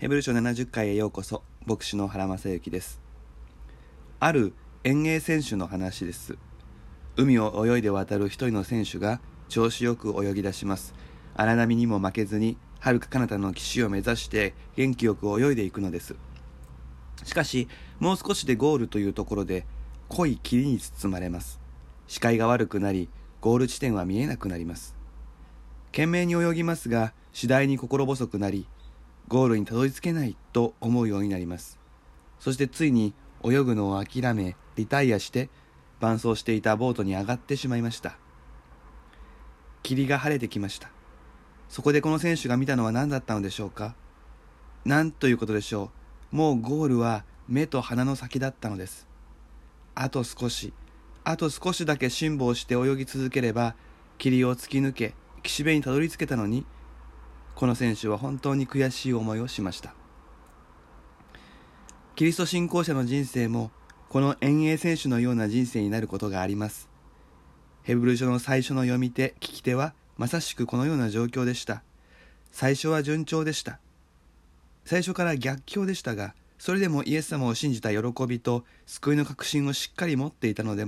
ヘブル書70回へようこそ牧師の原正幸です。ある遠泳選手の話です。海を泳いで渡る一人の選手が調子よく泳ぎ出します。荒波にも負けずに遥か彼方の岸を目指して元気よく泳いでいくのです。しかしもう少しでゴールというところで濃い霧に包まれます。視界が悪くなりゴール地点は見えなくなります。懸命に泳ぎますが次第に心細くなりゴールにたどり着けないと思うようになります。そしてついに泳ぐのを諦めリタイアして伴走していたボートに上がってしまいました。霧が晴れてきました。そこでこの選手が見たのは何だったのでしょうか？何ということでしょう。もうゴールは目と鼻の先だったのです。あと少しあと少しだけ辛抱して泳ぎ続ければ霧を突き抜け岸辺にたどり着けたのにこの選手は本当に悔しい思いをしました。キリスト信仰者の人生もこの遠泳選手のような人生になることがあります。ヘブル書の最初の読み手聞き手はまさしくこのような状況でした。最初は順調でした。最初から逆境でしたがそれでもイエス様を信じた喜びと救いの確信をしっかり持っていたので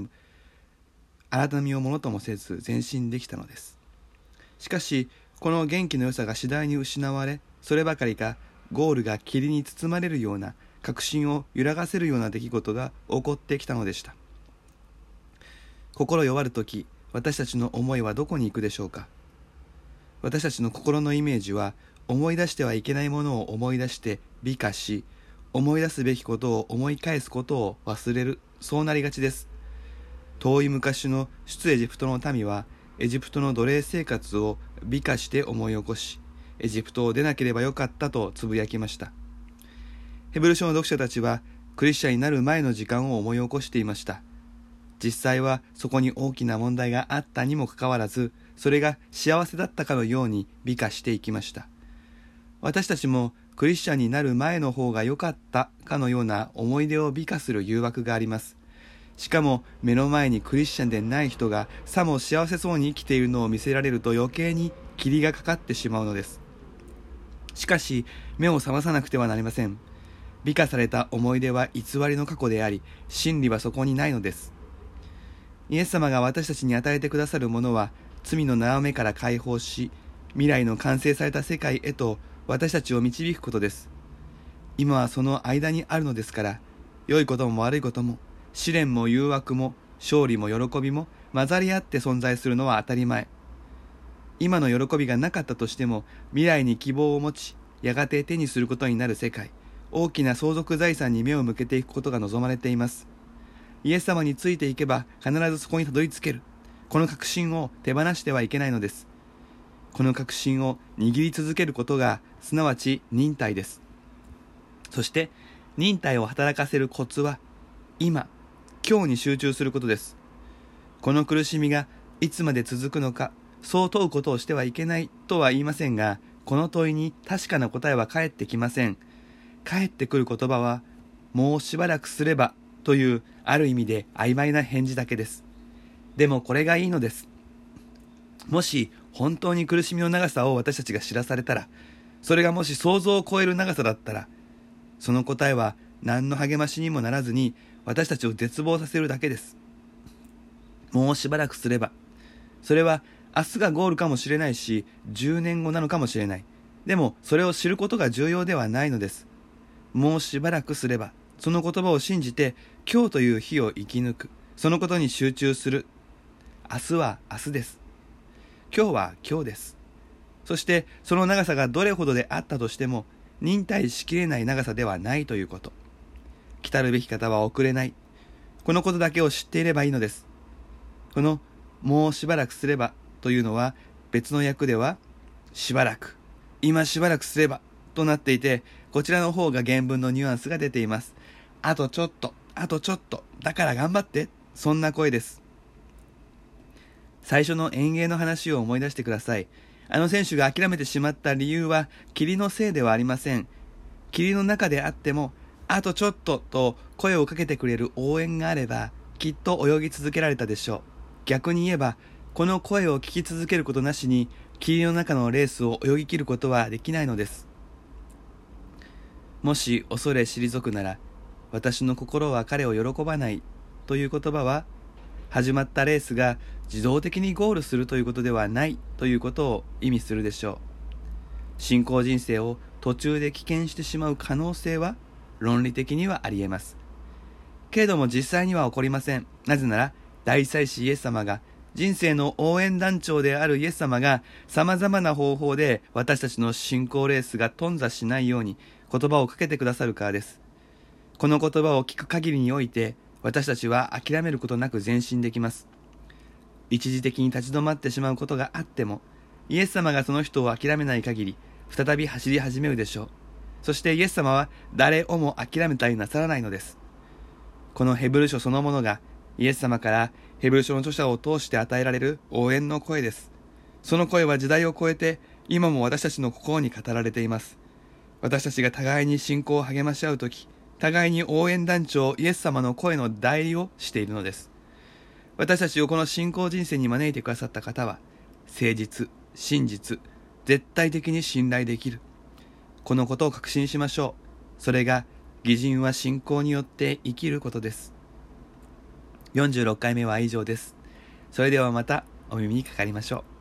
改みをものともせず前進できたのです。しかしこの元気の良さが次第に失われそればかりかゴールが霧に包まれるような確信を揺らがせるような出来事が起こってきたのでした。心弱る時私たちの思いはどこに行くでしょうか。私たちの心のイメージは思い出してはいけないものを思い出して美化し思い出すべきことを思い返すことを忘れるそうなりがちです。遠い昔の出エジプトの民はエジプトの奴隷生活を美化して思い起こしエジプトを出なければよかったとつぶやきました。ヘブル書の読者たちはクリスチャンになる前の時間を思い起こしていました。実際はそこに大きな問題があったにもかかわらずそれが幸せだったかのように美化していきました。私たちもクリスチャンになる前の方が良かったかのような思い出を美化する誘惑があります。しかも目の前にクリスチャンでない人がさも幸せそうに生きているのを見せられると余計に霧がかかってしまうのです。しかし目を覚まさなくてはなりません。美化された思い出は偽りの過去であり真理はそこにないのです。イエス様が私たちに与えてくださるものは罪の縄目から解放し未来の完成された世界へと私たちを導くことです。今はその間にあるのですから良いことも悪いことも試練も誘惑も勝利も喜びも混ざり合って存在するのは当たり前。今の喜びがなかったとしても未来に希望を持ちやがて手にすることになる世界。大きな相続財産に目を向けていくことが望まれています。イエス様についていけば必ずそこにたどり着ける。この確信を手放してはいけないのです。この確信を握り続けることがすなわち忍耐です。そして忍耐を働かせるコツは今。今日に集中することです。この苦しみがいつまで続くのかそう問うことをしてはいけないとは言いませんがこの問いに確かな答えは返ってきません。返ってくる言葉はもうしばらくすればというある意味で曖昧な返事だけです。でもこれがいいのです。もし本当に苦しみの長さを私たちが知らされたらそれがもし想像を超える長さだったらその答えは何の励ましにもならずに私たちを絶望させるだけです。もうしばらくすれば、それは明日がゴールかもしれないし、10年後なのかもしれない。でも、それを知ることが重要ではないのです。もうしばらくすれば、その言葉を信じて、今日という日を生き抜く。そのことに集中する。明日は明日です。今日は今日です。そして、その長さがどれほどであったとしても、忍耐しきれない長さではないということ。来たるべき方は遅れない。このことだけを知っていればいいのです。この、もうしばらくすればというのは別の訳では、しばらく、今しばらくすればとなっていて、こちらの方が原文のニュアンスが出ています。あとちょっと、あとちょっと、だから頑張って、そんな声です。最初の遠泳の話を思い出してください。あの選手が諦めてしまった理由は霧のせいではありません。霧の中であってもあとちょっとと声をかけてくれる応援があれば、きっと泳ぎ続けられたでしょう。逆に言えば、この声を聞き続けることなしに、霧の中のレースを泳ぎ切ることはできないのです。もし恐れ退くなら私の心は彼を喜ばないという言葉は始まったレースが自動的にゴールするということではないということを意味するでしょう信仰人生を途中で危険してしまう可能性は論理的にはありえますけれども実際には起こりませんなぜなら大祭司イエス様が人生の応援団長であるイエス様が様々な方法で私たちの信仰レースが頓挫しないように言葉をかけてくださるからです。この言葉を聞く限りにおいて私たちは諦めることなく前進できます。一時的に立ち止まってしまうことがあってもイエス様がその人を諦めない限り再び走り始めるでしょう。そしてイエス様は誰をも諦めたりなさらないのです。このヘブル書そのものがイエス様からヘブル書の著者を通して与えられる応援の声です。その声は時代を超えて今も私たちの心に語られています。私たちが互いに信仰を励まし合うとき、互いに応援団長イエス様の声の代理をしているのです。私たちをこの信仰人生に招いてくださった方は、誠実、真実、絶対的に信頼できる。このことを確信しましょう。それが、義人は信仰によって生きることです。46回目は以上です。それではまたお耳にかかりましょう。